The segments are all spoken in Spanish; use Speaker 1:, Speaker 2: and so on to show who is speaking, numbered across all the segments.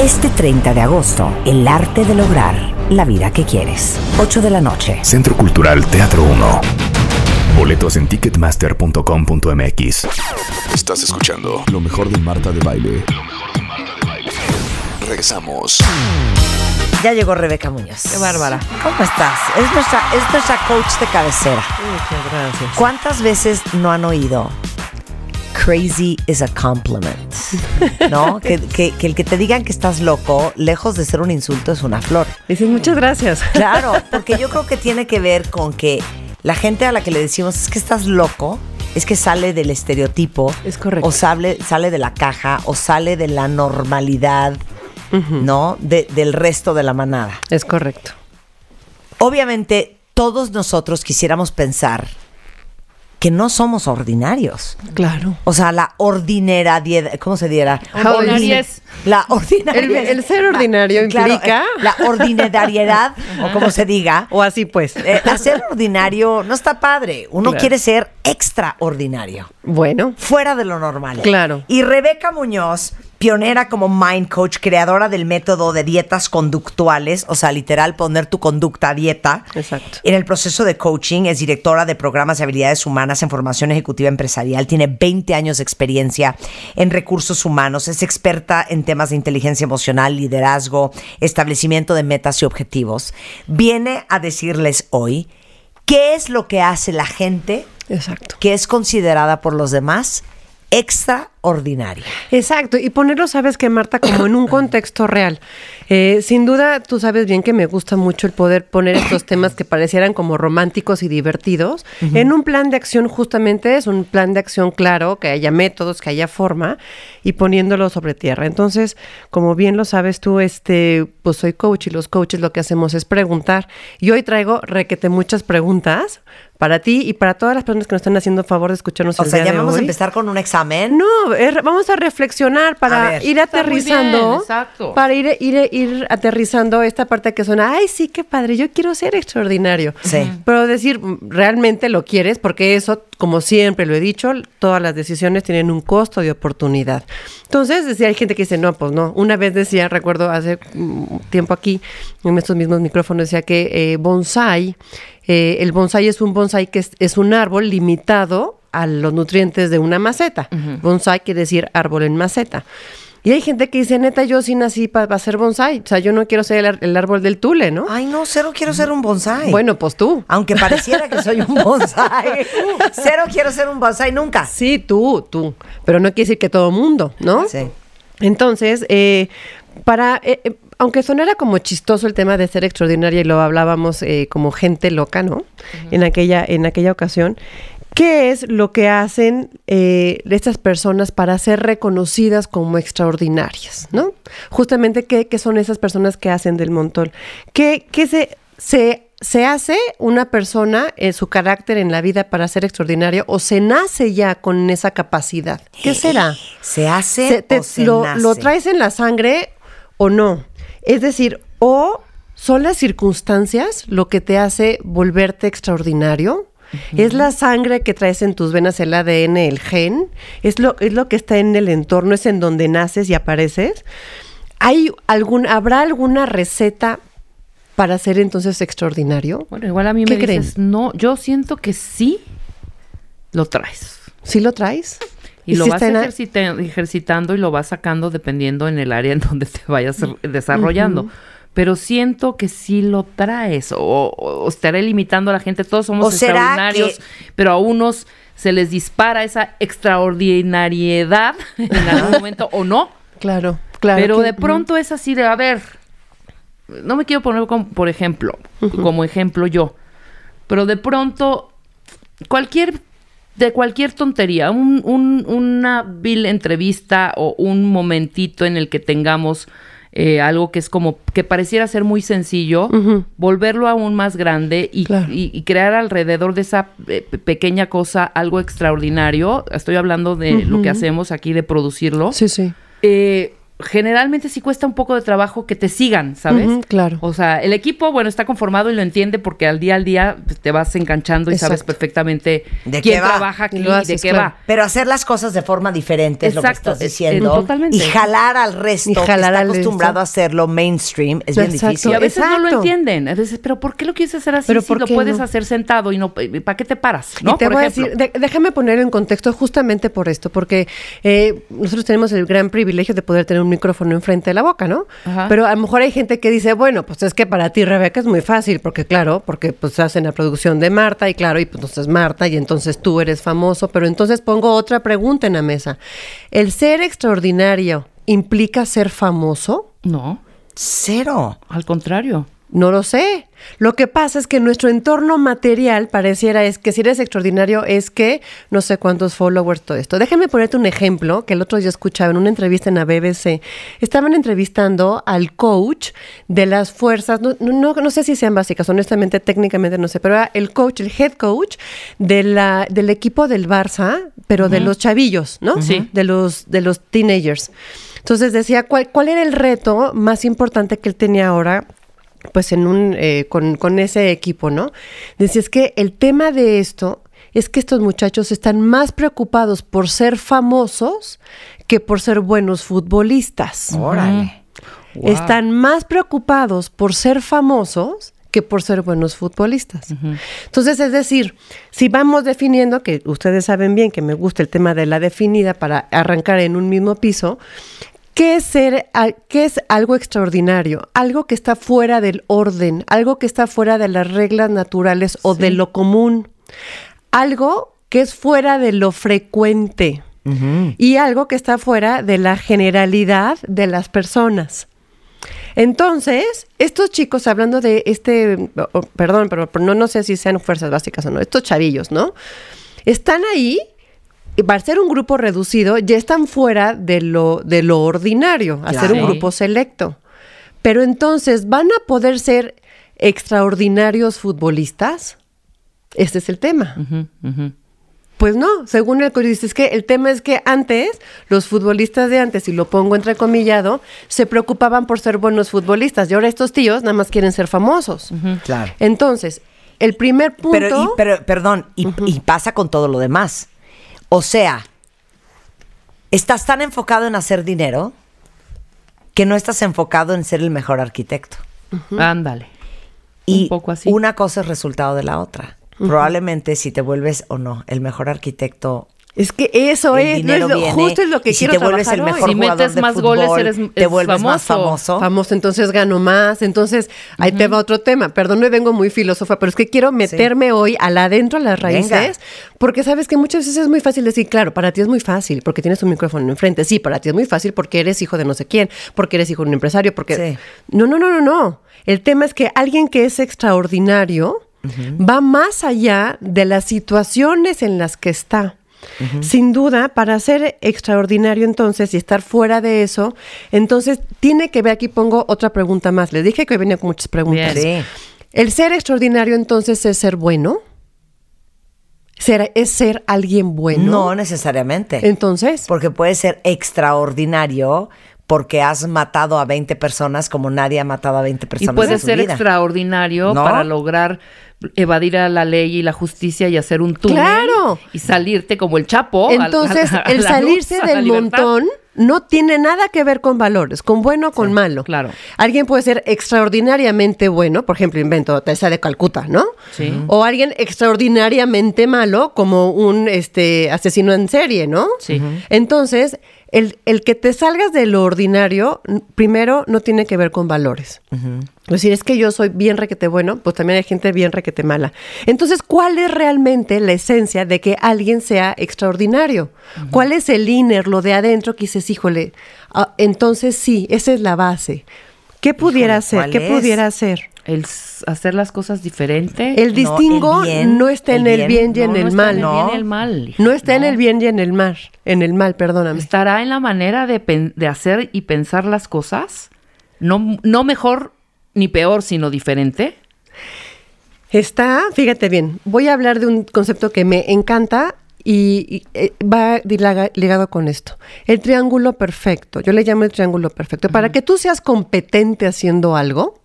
Speaker 1: Este 30 de agosto, el arte de lograr la vida que quieres. 8 de la noche.
Speaker 2: Centro Cultural Teatro 1. Boletos en ticketmaster.com.mx. Estás escuchando lo mejor de Marta de Baile. Lo mejor de Marta de Baile. Regresamos.
Speaker 1: Ya llegó Rebeca Muñoz.
Speaker 3: Qué bárbara.
Speaker 1: ¿Cómo estás? Es nuestra, es nuestra coach de cabecera.
Speaker 3: Muchas gracias.
Speaker 1: ¿Cuántas veces no han oído? Crazy is a compliment. ¿No? que, que- que el que te digan que estás loco, lejos de ser un insulto, es una flor.
Speaker 3: Dices muchas gracias.
Speaker 1: Claro, porque yo creo que tiene que ver con que la gente a la que le decimos es que estás loco, es que sale del estereotipo.
Speaker 3: Es correcto.
Speaker 1: O sale, sale de la caja, o sale de la normalidad, ¿no? De- del resto de la manada.
Speaker 3: Es correcto.
Speaker 1: Obviamente, todos nosotros quisiéramos pensar que no somos ordinarios.
Speaker 3: Claro.
Speaker 1: O sea, la ordinariedad, ¿cómo se diera?
Speaker 3: Ordinariez.
Speaker 1: La ordinariedad.
Speaker 3: El- el ser ordinario implica-
Speaker 1: eh, la ordinariedad, o como se diga.
Speaker 3: O así pues.
Speaker 1: Eh, hacer ordinario no está padre. Uno
Speaker 3: Claro.
Speaker 1: quiere ser extraordinario,
Speaker 3: Bueno.
Speaker 1: fuera de lo normal.
Speaker 3: Claro.
Speaker 1: Y Rebeca Muñoz, pionera como mind coach, creadora del método de dietas conductuales, o sea, literal poner tu conducta a dieta.
Speaker 3: Exacto.
Speaker 1: En el proceso de coaching es directora de programas de habilidades humanas en formación ejecutiva empresarial. Tiene 20 años de experiencia en recursos humanos. Es experta en temas de inteligencia emocional, liderazgo, establecimiento de metas y objetivos. Viene a decirles hoy qué es lo que hace la gente
Speaker 3: Exacto.
Speaker 1: que es considerada por los demás extraordinaria.
Speaker 3: Exacto, y ponerlo, sabes que Marta, como en un contexto real. Eh, sin duda, tú sabes bien que me gusta mucho el poder poner estos temas que parecieran como románticos y divertidos en un plan de acción, justamente es un plan de acción claro, que haya métodos, que haya forma, y poniéndolo sobre tierra. Entonces, como bien lo sabes tú, este, pues soy coach y los coaches lo que hacemos es preguntar. Y hoy traigo requete muchas preguntas para ti y para todas las personas que nos están haciendo favor de escucharnos
Speaker 1: O
Speaker 3: el
Speaker 1: sea,
Speaker 3: día
Speaker 1: ya
Speaker 3: de
Speaker 1: vamos a empezar con un examen.
Speaker 3: No, es- vamos a reflexionar
Speaker 1: A
Speaker 3: para
Speaker 1: ver.
Speaker 3: ir
Speaker 4: bien,
Speaker 3: aterrizando.
Speaker 4: exacto.
Speaker 3: Para ir, ir, ir aterrizando esta parte que suena, ay, sí, qué padre, yo quiero ser extraordinario.
Speaker 1: Sí.
Speaker 3: Pero decir, mm, realmente lo quieres, porque eso, como siempre lo he dicho, todas las decisiones tienen un costo de oportunidad. Entonces, decía, hay gente que dice, no, pues no. Una vez decía, recuerdo hace mm, tiempo aquí, en estos mismos micrófonos, decía que eh, bonsai, eh, el bonsai es un bonsai que es, es un árbol limitado a los nutrientes de una maceta. Bonsai quiere decir árbol en maceta. Y hay gente que dice, neta, yo sí nací para ser bonsai. O sea, yo no quiero ser el, el árbol del tule, ¿no?
Speaker 1: Ay, no, cero quiero ser un bonsai.
Speaker 3: Bueno, pues tú.
Speaker 1: Aunque pareciera que soy un bonsai. Cero quiero ser un bonsai nunca.
Speaker 3: Sí, tú, tú. Pero no quiere decir que todo mundo, ¿no?
Speaker 1: Sí.
Speaker 3: Entonces, eh, para, eh, eh, aunque sonara como chistoso el tema de ser extraordinaria y lo hablábamos eh, como gente loca, ¿no? En aquella, en aquella ocasión. ¿Qué es lo que hacen eh, estas personas para ser reconocidas como extraordinarias, ¿no? Justamente, ¿qué, qué son esas personas que hacen del montón? ¿Qué, qué se, se, se hace una persona en su carácter en la vida para ser extraordinario o se nace ya con esa capacidad? ¿Qué será?
Speaker 1: ¿Se hace
Speaker 3: Se- te-
Speaker 1: o se
Speaker 3: lo,
Speaker 1: nace?
Speaker 3: lo traes en la sangre o no. Es decir, o son las circunstancias lo que te hace volverte extraordinario. Es la sangre que traes en tus venas, el ADN, el gen. Es lo, es lo que está en el entorno, es en donde naces y apareces. ¿Hay algún, ¿Habrá alguna receta para ser entonces extraordinario?
Speaker 4: Bueno, igual a mí
Speaker 3: ¿Qué
Speaker 4: me
Speaker 3: creen?
Speaker 4: dices, no, yo siento que sí lo traes.
Speaker 3: ¿Sí lo traes?
Speaker 4: Y, lo
Speaker 3: si
Speaker 4: vas ejercitando y lo vas sacando dependiendo en el área en donde te vayas desarrollando. Pero siento que sí lo traes o, o- o estaré limitando a la gente. Todos somos
Speaker 1: ¿O será
Speaker 4: extraordinarios,
Speaker 1: que-
Speaker 4: pero a unos se les dispara esa extraordinariedad en algún momento o no.
Speaker 3: Claro, claro.
Speaker 4: Pero
Speaker 3: que-
Speaker 4: de pronto es así de, a ver, no me quiero poner como, por ejemplo, como ejemplo yo, pero de pronto cualquier, de cualquier tontería, un- un- una vil entrevista o un momentito en el que tengamos eh, algo que es como que pareciera ser muy sencillo, volverlo aún más grande y,
Speaker 3: Claro.
Speaker 4: y- y crear alrededor de esa eh, pe- pequeña cosa algo extraordinario. Estoy hablando de lo que hacemos aquí de producirlo.
Speaker 3: Sí, sí.
Speaker 4: Eh, generalmente sí cuesta un poco de trabajo que te sigan, ¿sabes?
Speaker 3: Claro.
Speaker 4: O sea, el equipo, bueno, está conformado y lo entiende porque al día al día pues, te vas enganchando y sabes
Speaker 3: Exacto.
Speaker 4: perfectamente
Speaker 1: ¿De
Speaker 4: quién
Speaker 1: qué va?
Speaker 4: trabaja
Speaker 3: Y
Speaker 4: aquí
Speaker 3: lo
Speaker 4: y de qué
Speaker 3: claro.
Speaker 4: va.
Speaker 1: Pero hacer las cosas de forma diferente es lo que
Speaker 4: Exacto,
Speaker 1: estás diciendo.
Speaker 4: totalmente.
Speaker 1: Y jalar al resto
Speaker 3: Y
Speaker 1: que
Speaker 3: jalar
Speaker 1: está
Speaker 3: al
Speaker 1: acostumbrado a hacerlo mainstream es bien
Speaker 3: Exacto.
Speaker 1: difícil.
Speaker 4: Y a veces no lo
Speaker 3: Exacto.
Speaker 4: entienden. A veces, pero ¿por qué lo quieres hacer así
Speaker 3: Pero
Speaker 4: si
Speaker 3: ¿por
Speaker 4: lo puedes
Speaker 3: no?
Speaker 4: hacer sentado y no para qué te paras? ¿no?
Speaker 3: Y te
Speaker 4: Por
Speaker 3: voy
Speaker 4: ejemplo.
Speaker 3: a decir, de- déjame poner en contexto justamente por esto, porque eh, nosotros tenemos el gran privilegio de poder tener un micrófono enfrente de la boca, ¿no?
Speaker 4: Ajá.
Speaker 3: Pero a lo mejor hay gente que dice, bueno, pues es que para ti, Rebeca, es muy fácil, porque claro, porque pues hacen la producción de Marta y claro, y pues entonces Marta y entonces tú eres famoso, pero entonces pongo otra pregunta en la mesa. ¿El ser extraordinario implica ser famoso?
Speaker 4: No,
Speaker 1: Cero.
Speaker 4: al contrario.
Speaker 3: No lo sé. Lo que pasa es que nuestro entorno material pareciera es que si eres extraordinario es que no sé cuántos followers, todo esto. Déjame ponerte un ejemplo que el otro día escuchaba en una entrevista en la BBC. Estaban entrevistando al coach de las fuerzas, no, no, no sé si sean básicas, honestamente, técnicamente no sé, pero era el coach, el head coach de la, del equipo del Barça, pero de los chavillos, ¿no?
Speaker 4: Sí.
Speaker 3: De los, de los teenagers. Entonces decía, ¿cuál, ¿cuál era el reto más importante que él tenía ahora pues en un eh, con, con ese equipo, ¿no? Decía, es que el tema de esto es que estos muchachos están más preocupados por ser famosos que por ser buenos futbolistas.
Speaker 1: Órale.
Speaker 4: Wow.
Speaker 3: Están más preocupados por ser famosos que por ser buenos futbolistas. Entonces, es decir, si vamos definiendo, que ustedes saben bien que me gusta el tema de la definida para arrancar en un mismo piso, ¿Qué es, ser, al- ¿Qué es algo extraordinario? Algo que está fuera del orden, algo que está fuera de las reglas naturales o de lo común, algo que es fuera de lo frecuente y algo que está fuera de la generalidad de las personas. Entonces, estos chicos, hablando de este, oh, perdón, pero, pero no, no sé si sean fuerzas básicas o no, estos chavillos, ¿no? Están ahí para ser un grupo reducido, ya están fuera de lo, de lo ordinario, a ser un grupo selecto. Pero entonces, ¿van a poder ser extraordinarios futbolistas? Este es el tema. Pues no, según el dice, es que el tema es que antes, los futbolistas de antes, y lo pongo entrecomillado, se preocupaban por ser buenos futbolistas. Y ahora estos tíos nada más quieren ser famosos.
Speaker 1: Claro.
Speaker 3: Entonces, el primer punto...
Speaker 1: Pero, y- pero, perdón, y, y pasa con todo lo demás. O sea, estás tan enfocado en hacer dinero que no estás enfocado en ser el mejor arquitecto.
Speaker 4: Ándale.
Speaker 1: Y
Speaker 4: Un poco así.
Speaker 1: una cosa es resultado de la otra. Probablemente si te vuelves o no el mejor arquitecto,
Speaker 3: Es que eso
Speaker 1: el
Speaker 3: es, lo-
Speaker 1: viene,
Speaker 3: justo es lo que
Speaker 1: y si
Speaker 3: quiero
Speaker 1: te vuelves el
Speaker 3: trabajar hoy.
Speaker 1: mejor
Speaker 4: Si
Speaker 1: jugador
Speaker 4: metes
Speaker 1: de
Speaker 4: más
Speaker 1: fútbol,
Speaker 4: goles, eres-
Speaker 1: te vuelves más
Speaker 4: famoso.
Speaker 1: famoso.
Speaker 3: Entonces gano más. Entonces, ahí te va otro tema. Perdón, me vengo muy filósofa, pero es que quiero meterme hoy al adentro, a las raíces,
Speaker 1: Venga.
Speaker 3: porque sabes que muchas veces es muy fácil decir, claro, para ti es muy fácil, porque tienes un micrófono enfrente. Sí, para ti es muy fácil porque eres hijo de no sé quién, porque eres hijo de un empresario, porque...
Speaker 1: Sí.
Speaker 3: No, no, no, no, no. El tema es que alguien que es extraordinario va más allá de las situaciones en las que está. Sin duda, para ser extraordinario entonces y estar fuera de eso, entonces tiene que ver, aquí pongo otra pregunta más. Les dije que hoy venía con muchas preguntas.
Speaker 1: Bien. Sí.
Speaker 3: ¿El ser extraordinario entonces es ser bueno? ¿Ser, ¿Es ser alguien bueno?
Speaker 1: No necesariamente.
Speaker 3: Entonces,
Speaker 1: Porque puede ser extraordinario porque has matado a 20 personas como nadie ha matado a 20
Speaker 4: Y
Speaker 1: personas
Speaker 4: puede
Speaker 1: en su
Speaker 4: ser
Speaker 1: vida.
Speaker 4: extraordinario
Speaker 1: ¿No?
Speaker 4: para lograr evadir a la ley y la justicia y hacer un túnel.
Speaker 3: ¡Claro!
Speaker 4: Y salirte como el Chapo. a-
Speaker 3: entonces
Speaker 4: a- a
Speaker 3: el salirse
Speaker 4: luz,
Speaker 3: del montón no tiene nada que ver con valores, con bueno o con malo.
Speaker 4: claro.
Speaker 3: Alguien puede ser extraordinariamente bueno, por ejemplo, invento Teresa de Calcuta, ¿no?
Speaker 4: Sí.
Speaker 3: O alguien extraordinariamente malo, como un este asesino en serie, ¿no?
Speaker 4: Sí.
Speaker 3: Entonces, el, el que te salgas de lo ordinario, primero, no tiene que ver con valores. Es decir, es que yo soy bien requete bueno, pues también hay gente bien requete mala. Entonces, ¿cuál es realmente la esencia de que alguien sea extraordinario? ¿Cuál es el inner, lo de adentro que dices, híjole, ah, entonces sí, esa es la base. ¿Qué pudiera ser?
Speaker 1: ¿cuál
Speaker 3: ¿Qué
Speaker 1: es?
Speaker 3: pudiera ser?
Speaker 4: El hacer las cosas diferente.
Speaker 3: El distingo
Speaker 1: el bien,
Speaker 3: no está en
Speaker 1: el
Speaker 3: el
Speaker 1: bien,
Speaker 3: y en
Speaker 4: No, no
Speaker 3: el
Speaker 4: está
Speaker 3: mal.
Speaker 4: en el
Speaker 1: no.
Speaker 4: bien y el mal.
Speaker 3: No está en
Speaker 4: No.
Speaker 3: el bien y en el mal. En el mal, perdóname.
Speaker 4: Estará en la manera de, de hacer y pensar las cosas No, no mejor ni peor, sino diferente.
Speaker 3: Está, fíjate bien, voy a hablar de un concepto que me encanta y, y, eh, va ligado con esto. El triángulo perfecto, yo le llamo el triángulo perfecto. Para que tú seas competente haciendo algo,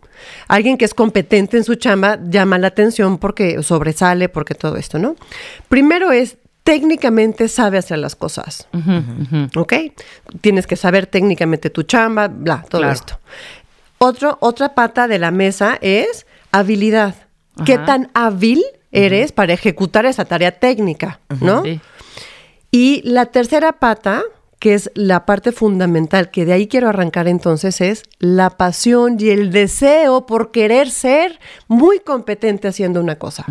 Speaker 3: alguien que es competente en su chamba llama la atención porque sobresale, porque todo esto, ¿no? Primero es, técnicamente sabe hacer las cosas. ¿Ok? Tienes que saber técnicamente tu chamba, bla, todo
Speaker 4: Claro.
Speaker 3: esto. Otro, otra pata de la mesa es habilidad. ¿Qué tan hábil eres para ejecutar esa tarea técnica? ¿no?
Speaker 4: Sí.
Speaker 3: Y la tercera pata, que es la parte fundamental, que de ahí quiero arrancar entonces, es la pasión y el deseo por querer ser muy competente haciendo una cosa.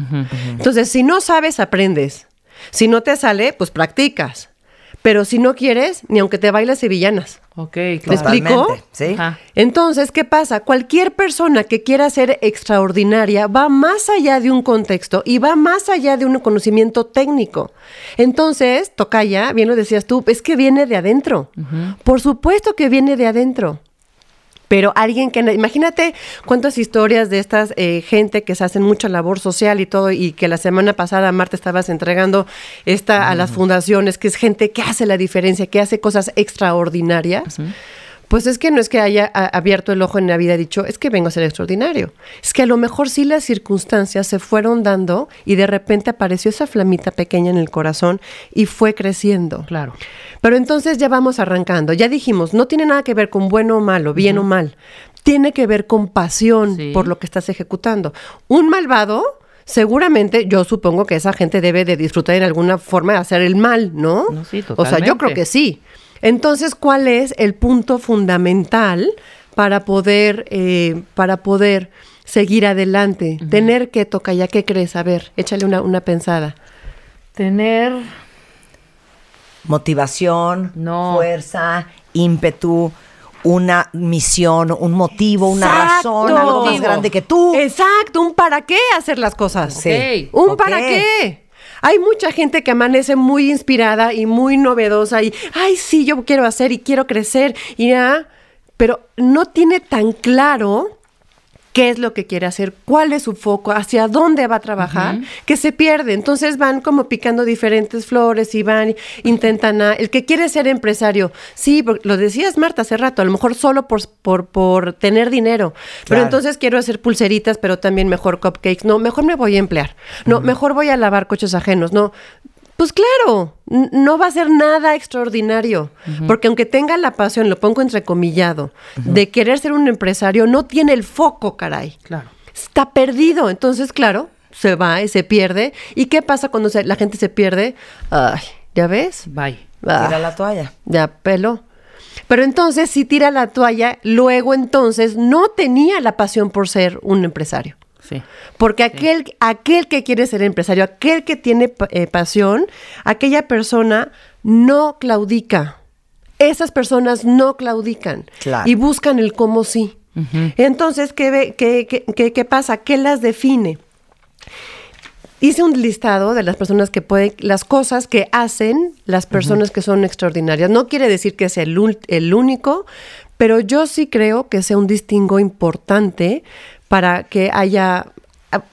Speaker 3: Entonces, si no sabes, aprendes. Si no te sale, pues practicas. Pero si no quieres, ni aunque te bailes sevillanas.
Speaker 4: Ok,
Speaker 3: ¿Me
Speaker 4: claro.
Speaker 3: explico?
Speaker 1: Totalmente, ¿sí?
Speaker 4: Ajá.
Speaker 3: Entonces, ¿qué pasa? Cualquier persona que quiera ser extraordinaria va más allá de un contexto y va más allá de un conocimiento técnico. Entonces, Tocaya, bien lo decías tú, es que viene de adentro. Por supuesto que viene de adentro. Pero alguien que, imagínate cuántas historias de estas eh, gente que se hacen mucha labor social y todo, y que la semana pasada, Marta, estabas entregando esta a las fundaciones, que es gente que hace la diferencia, que hace cosas extraordinarias. Pues es que no es que haya abierto el ojo en la vida y dicho, es que vengo a ser extraordinario. Es que a lo mejor sí las circunstancias se fueron dando y de repente apareció esa flamita pequeña en el corazón y fue creciendo.
Speaker 4: Claro.
Speaker 3: Pero entonces ya vamos arrancando. Ya dijimos, no tiene nada que ver con bueno o malo, bien o mal. Tiene que ver con pasión
Speaker 4: Sí.
Speaker 3: por lo que estás ejecutando. Un malvado, seguramente, yo supongo que esa gente debe de disfrutar en alguna forma de hacer el mal, ¿no?
Speaker 4: No, sí,
Speaker 3: o sea, yo creo
Speaker 4: totalmente.
Speaker 3: que sí. Entonces, ¿cuál es el punto fundamental para poder, eh, para poder seguir adelante? Tener que tocar, ya qué crees, a ver, échale una, una pensada.
Speaker 4: Tener.
Speaker 1: Motivación,
Speaker 4: No.
Speaker 1: fuerza, ímpetu, una misión, un motivo, una
Speaker 3: Exacto.
Speaker 1: razón, algo más grande que tú.
Speaker 3: Exacto, un para qué hacer las cosas.
Speaker 1: Sí.
Speaker 3: Un para qué. Hay mucha gente que amanece muy inspirada y muy novedosa y, ay, sí, yo quiero hacer y quiero crecer y ya, pero no tiene tan claro qué es lo que quiere hacer, cuál es su foco, hacia dónde va a trabajar, que se pierde. Entonces van como picando diferentes flores y van, intentan a, el que quiere ser empresario, sí, porque lo decías Marta hace rato, a lo mejor solo por, por, por tener dinero, pero entonces quiero hacer pulseritas, pero también mejor cupcakes, no, mejor me voy a emplear, no, mejor voy a lavar coches ajenos, no. Pues claro, no va a ser nada extraordinario, porque aunque tenga la pasión, lo pongo entrecomillado, de querer ser un empresario, no tiene el foco, caray.
Speaker 4: Claro.
Speaker 3: Está perdido, entonces claro, se va y se pierde. ¿Y qué pasa cuando se- la gente se pierde? Ay, ¿ya ves?
Speaker 4: Bye.
Speaker 3: Ah,
Speaker 1: Tira la toalla.
Speaker 3: ya peló. Pero entonces, si tira la toalla, luego entonces no tenía la pasión por ser un empresario.
Speaker 4: Sí.
Speaker 3: Porque aquel, aquel que quiere ser empresario, aquel que tiene eh, pasión, aquella persona no claudica. Esas personas no claudican
Speaker 1: Claro.
Speaker 3: y buscan el cómo sí. Entonces, ¿qué, qué, qué- qué- qué pasa? ¿Qué las define? Hice un listado de las personas que pueden, las cosas que hacen las personas que son extraordinarias. No quiere decir que sea el, el único, pero yo sí creo que sea un distingo importante para que haya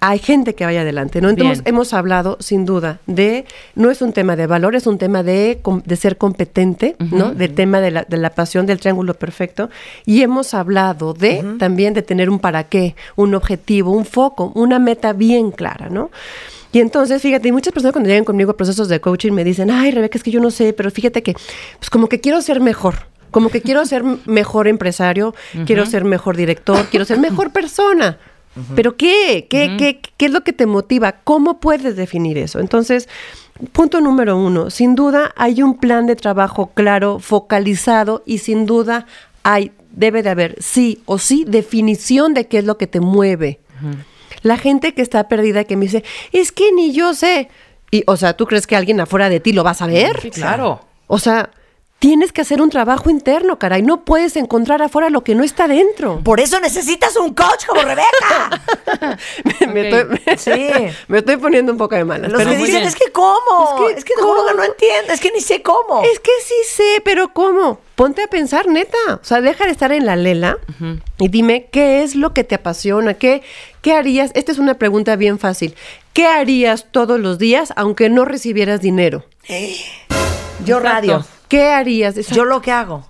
Speaker 3: hay gente que vaya adelante, ¿no? Entonces
Speaker 4: Bien.
Speaker 3: hemos hablado sin duda de, no es un tema de valor, es un tema de, de ser competente, ¿no? Del tema de la, de la pasión del triángulo perfecto. Y hemos hablado de también de tener un para qué, un objetivo, un foco, una meta bien clara, ¿no? Y entonces, fíjate, muchas personas cuando llegan conmigo a procesos de coaching me dicen, ay, Rebeca, es que yo no sé, pero fíjate que, pues como que quiero ser mejor, como que quiero ser mejor empresario, quiero ser mejor director, quiero ser mejor persona. ¿Pero qué? ¿Qué, qué? ¿Qué es lo que te motiva? ¿Cómo puedes definir eso? Entonces, punto número uno, sin duda hay un plan de trabajo claro, focalizado y sin duda hay, debe de haber sí o sí definición de qué es lo que te mueve. La gente que está perdida que me dice, es que ni yo sé. Y, o sea, ¿tú crees que alguien afuera de ti lo va a saber?
Speaker 4: Sí, claro.
Speaker 3: O sea, tienes que hacer un trabajo interno, caray. No puedes encontrar afuera lo que no está dentro.
Speaker 1: Por eso necesitas un coach como Rebeca.
Speaker 3: me, estoy,
Speaker 1: Sí.
Speaker 3: me estoy poniendo un poco de malas.
Speaker 1: Los
Speaker 3: pero
Speaker 1: que dicen,
Speaker 3: bien.
Speaker 1: es que cómo.
Speaker 3: Es que
Speaker 1: Es que, no entiendo. Es que ni sé cómo.
Speaker 3: Es que sí sé, pero ¿cómo? Ponte a pensar, neta. O sea, deja de estar en la lela y dime qué es lo que te apasiona, qué, qué harías. Esta es una pregunta bien fácil. ¿Qué harías todos los días aunque no recibieras dinero?
Speaker 1: Yo
Speaker 4: Exacto.
Speaker 1: radio.
Speaker 3: ¿Qué harías?
Speaker 1: Yo lo que hago.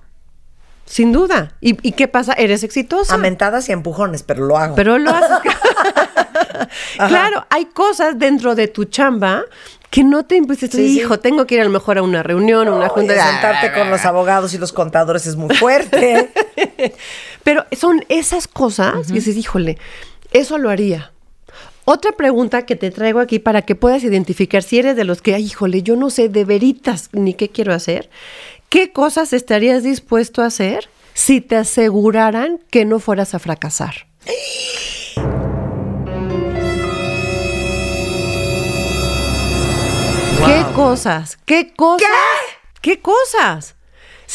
Speaker 3: Sin duda. ¿Y, y qué pasa? Eres exitosa.
Speaker 1: Amentadas y empujones, pero lo hago.
Speaker 3: Pero lo haces. claro, hay cosas dentro de tu chamba que no te impusiste.
Speaker 1: Sí, sí.
Speaker 3: Hijo, tengo que ir a lo mejor a una reunión, a una
Speaker 1: Oye,
Speaker 3: junta. de-
Speaker 1: sentarte con los abogados y los contadores es muy fuerte.
Speaker 3: Pero son esas cosas y dices, híjole, eso lo haría. Otra pregunta que te traigo aquí para que puedas identificar si eres de los que, ay, híjole, yo no sé de veritas ni qué quiero hacer. ¿Qué cosas estarías dispuesto a hacer si te aseguraran que no fueras a fracasar? ¿Qué cosas? ¿Qué cosas? ¿Qué, cosas?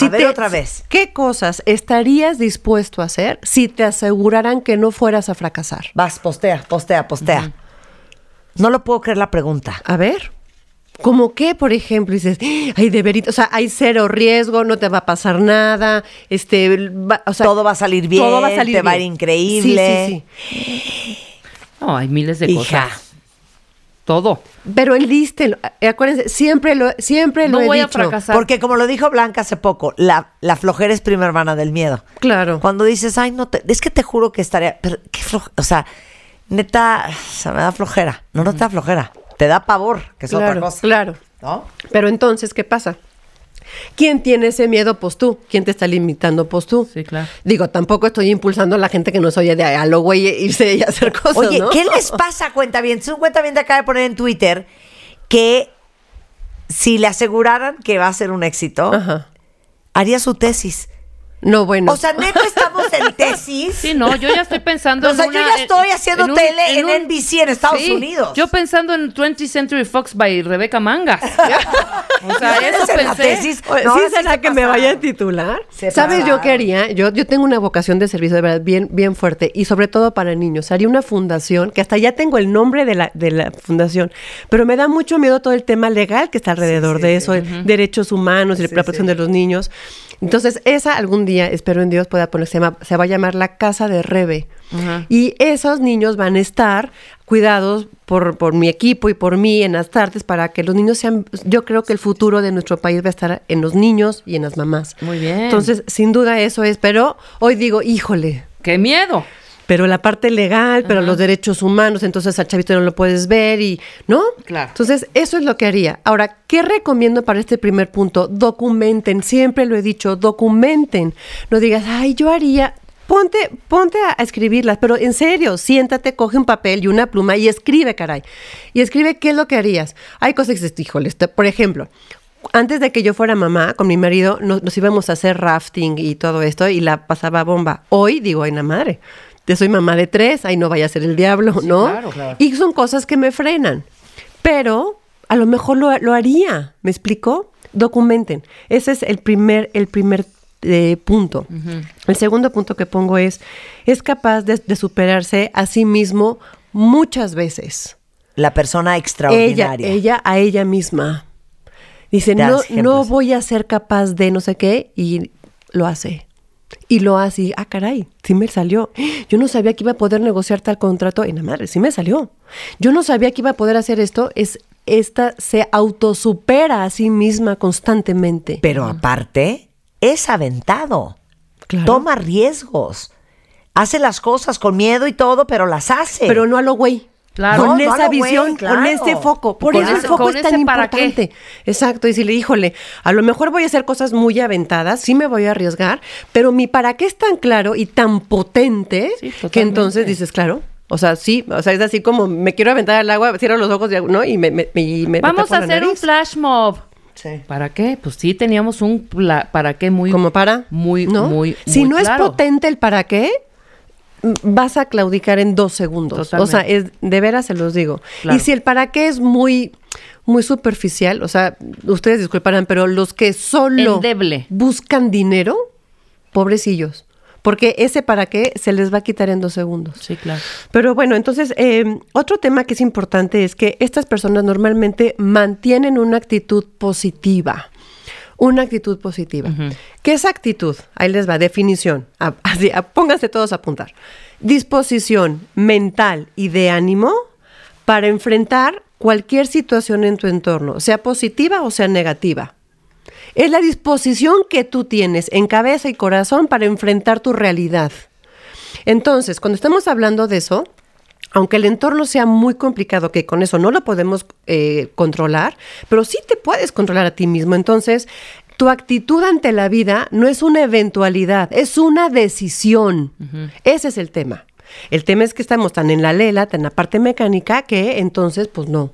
Speaker 1: A ver, otra vez.
Speaker 3: ¿Qué cosas estarías dispuesto a hacer si te aseguraran que no fueras a fracasar?
Speaker 1: Vas, postea, postea, postea. No lo puedo creer la pregunta.
Speaker 3: A ver. ¿Cómo qué, por ejemplo? Dices, ay, de verito, o sea, hay cero riesgo, no te va a pasar nada, este, va- o sea,
Speaker 1: Todo va a salir bien,
Speaker 3: todo va a salir
Speaker 1: te va a ir increíble.
Speaker 3: Sí, sí, sí.
Speaker 4: No, hay miles de
Speaker 1: Hija.
Speaker 4: cosas. Todo.
Speaker 3: Pero enlístenlo, eh, acuérdense, siempre lo, siempre lo
Speaker 4: No
Speaker 3: he
Speaker 4: voy a fracasar.
Speaker 1: Porque como lo dijo Blanca hace poco, la, la flojera es prima hermana del miedo.
Speaker 3: Claro.
Speaker 1: Cuando dices, ay, no, te, es que te juro que estaría, pero qué floja, o sea, neta, se me da flojera. No, no te da flojera, te da pavor, que es
Speaker 3: claro,
Speaker 1: otra cosa.
Speaker 3: Claro.
Speaker 1: ¿No?
Speaker 3: Pero entonces, ¿qué pasa? ¿Quién tiene ese miedo? Pues tú. ¿Quién te está limitando? Pues tú.
Speaker 4: Sí, claro.
Speaker 3: Digo, tampoco estoy impulsando a la gente que nos oye de a lo güey irse y hacer cosas,
Speaker 1: Oye,
Speaker 3: ¿no?
Speaker 1: ¿qué les pasa, cuenta bien? Un cuenta bien acaba de poner en Twitter que si le aseguraran que va a ser un éxito,
Speaker 3: Ajá.
Speaker 1: haría su tesis.
Speaker 3: No, bueno.
Speaker 1: O sea, neta, estamos en tesis.
Speaker 4: Sí, no, yo ya estoy pensando
Speaker 1: O sea,
Speaker 4: en
Speaker 1: yo
Speaker 4: una-
Speaker 1: ya estoy haciendo
Speaker 4: un-
Speaker 1: tele en
Speaker 4: un-
Speaker 1: NBC en Estados
Speaker 4: Sí,
Speaker 1: Unidos.
Speaker 4: Yo pensando en 20th Century Fox by Rebecca Mangas. o sea,
Speaker 1: ¿Ustedes
Speaker 4: eso
Speaker 1: en la
Speaker 4: pensé.
Speaker 1: tesis?
Speaker 3: Oye,
Speaker 1: No,
Speaker 3: ¿Sí
Speaker 1: ahora sí
Speaker 3: será
Speaker 1: se
Speaker 3: que me vaya a titular?
Speaker 1: Se
Speaker 3: ¿Sabes yo qué haría? Yo, yo tengo una vocación de servicio de verdad bien, bien fuerte y sobre todo para niños. Haría una fundación, que hasta ya tengo el nombre de la, de la fundación, pero me da mucho miedo todo el tema legal que está alrededor de eso, derechos humanos y la protección de los niños. Entonces, esa algún día, espero en Dios, pueda poner, se, llama- se va a llamar la Casa de Rebe. Y esos niños van a estar cuidados por, por mi equipo y por mí en las tardes para que los niños sean, yo creo que el futuro de nuestro país va a estar en los niños y en las mamás.
Speaker 4: Muy bien.
Speaker 3: Entonces, sin duda eso es, pero hoy digo, híjole,
Speaker 4: ¡Qué miedo!
Speaker 3: Pero la parte legal, pero los derechos humanos, entonces al chavito no lo puedes ver y, ¿no?
Speaker 4: Claro.
Speaker 3: Entonces, eso es lo que haría. Ahora, ¿qué recomiendo para este primer punto? Documenten, siempre lo he dicho, documenten. No digas, ay, yo haría. Ponte, ponte a, escribirlas, pero en serio, siéntate, coge un papel y una pluma y escribe, caray. Y escribe qué es lo que harías. Hay cosas que híjole, esto- por ejemplo, antes de que yo fuera mamá, con mi marido, nos, nos íbamos a hacer rafting y todo esto y la pasaba bomba. Hoy digo, ay, la madre, te soy mamá de tres, ahí no vaya a ser el diablo, ¿no?
Speaker 4: claro, claro.
Speaker 3: Y son cosas que me frenan. Pero a lo mejor lo, lo haría, ¿me explico? Documenten. Ese es el primer, el primer eh, punto. El segundo punto que pongo es, es capaz de, de superarse a sí mismo muchas veces.
Speaker 1: La persona extraordinaria.
Speaker 3: ella a ella misma. Dice, no, no voy a ser capaz de no sé qué, y lo hace. Y lo hace, y, ah, caray, sí me salió. Yo no sabía que iba a poder negociar tal contrato. Y la madre, sí me salió. Yo no sabía que iba a poder hacer esto. Es, esta se autosupera a sí misma constantemente.
Speaker 1: Pero aparte, es aventado.
Speaker 3: Claro.
Speaker 1: Toma riesgos. Hace las cosas con miedo y todo, pero las hace.
Speaker 3: Pero no a lo güey.
Speaker 4: Claro.
Speaker 3: Con
Speaker 1: No,
Speaker 3: esa visión,
Speaker 1: claro.
Speaker 3: con ese foco. Por
Speaker 4: Con
Speaker 3: eso el foco es tan importante. Exacto. Y si le híjole, a lo mejor voy a hacer cosas muy aventadas, sí me voy a arriesgar, pero mi para qué es tan claro y tan potente
Speaker 4: Sí,
Speaker 3: que entonces dices, claro. O sea, sí, o sea, es así como me quiero aventar al agua, cierro los ojos, ¿no? Y me, me, me-
Speaker 4: Vamos a hacer un flash mob.
Speaker 1: Sí.
Speaker 4: ¿Para qué? Pues sí, teníamos un para qué muy
Speaker 3: como para
Speaker 4: muy
Speaker 3: ¿no?
Speaker 4: muy
Speaker 3: si
Speaker 4: muy
Speaker 3: no
Speaker 4: claro.
Speaker 3: es potente el para qué vas a claudicar en dos segundos
Speaker 4: Totalmente.
Speaker 3: o sea es de veras se los digo
Speaker 4: Claro.
Speaker 3: y si el para qué es muy muy superficial, o sea, ustedes disculparán, pero los que solo
Speaker 4: Endeble.
Speaker 3: buscan dinero, pobrecillos. Porque ese para qué se les va a quitar en dos segundos.
Speaker 4: Sí, claro.
Speaker 3: Pero bueno, entonces, eh, otro tema que es importante es que estas personas normalmente mantienen una actitud positiva. Una actitud positiva. ¿Qué es actitud? Ahí les va, definición. A- así, a- pónganse todos a apuntar. Disposición mental y de ánimo para enfrentar cualquier situación en tu entorno, sea positiva o sea negativa. Es la disposición que tú tienes en cabeza y corazón para enfrentar tu realidad. Entonces, cuando estamos hablando de eso, aunque el entorno sea muy complicado, que con eso no lo podemos eh, controlar, pero sí te puedes controlar a ti mismo. Entonces, tu actitud ante la vida no es una eventualidad, es una decisión. Ese es el tema. El tema es que estamos tan en la lela, tan en la parte mecánica, que entonces, pues no.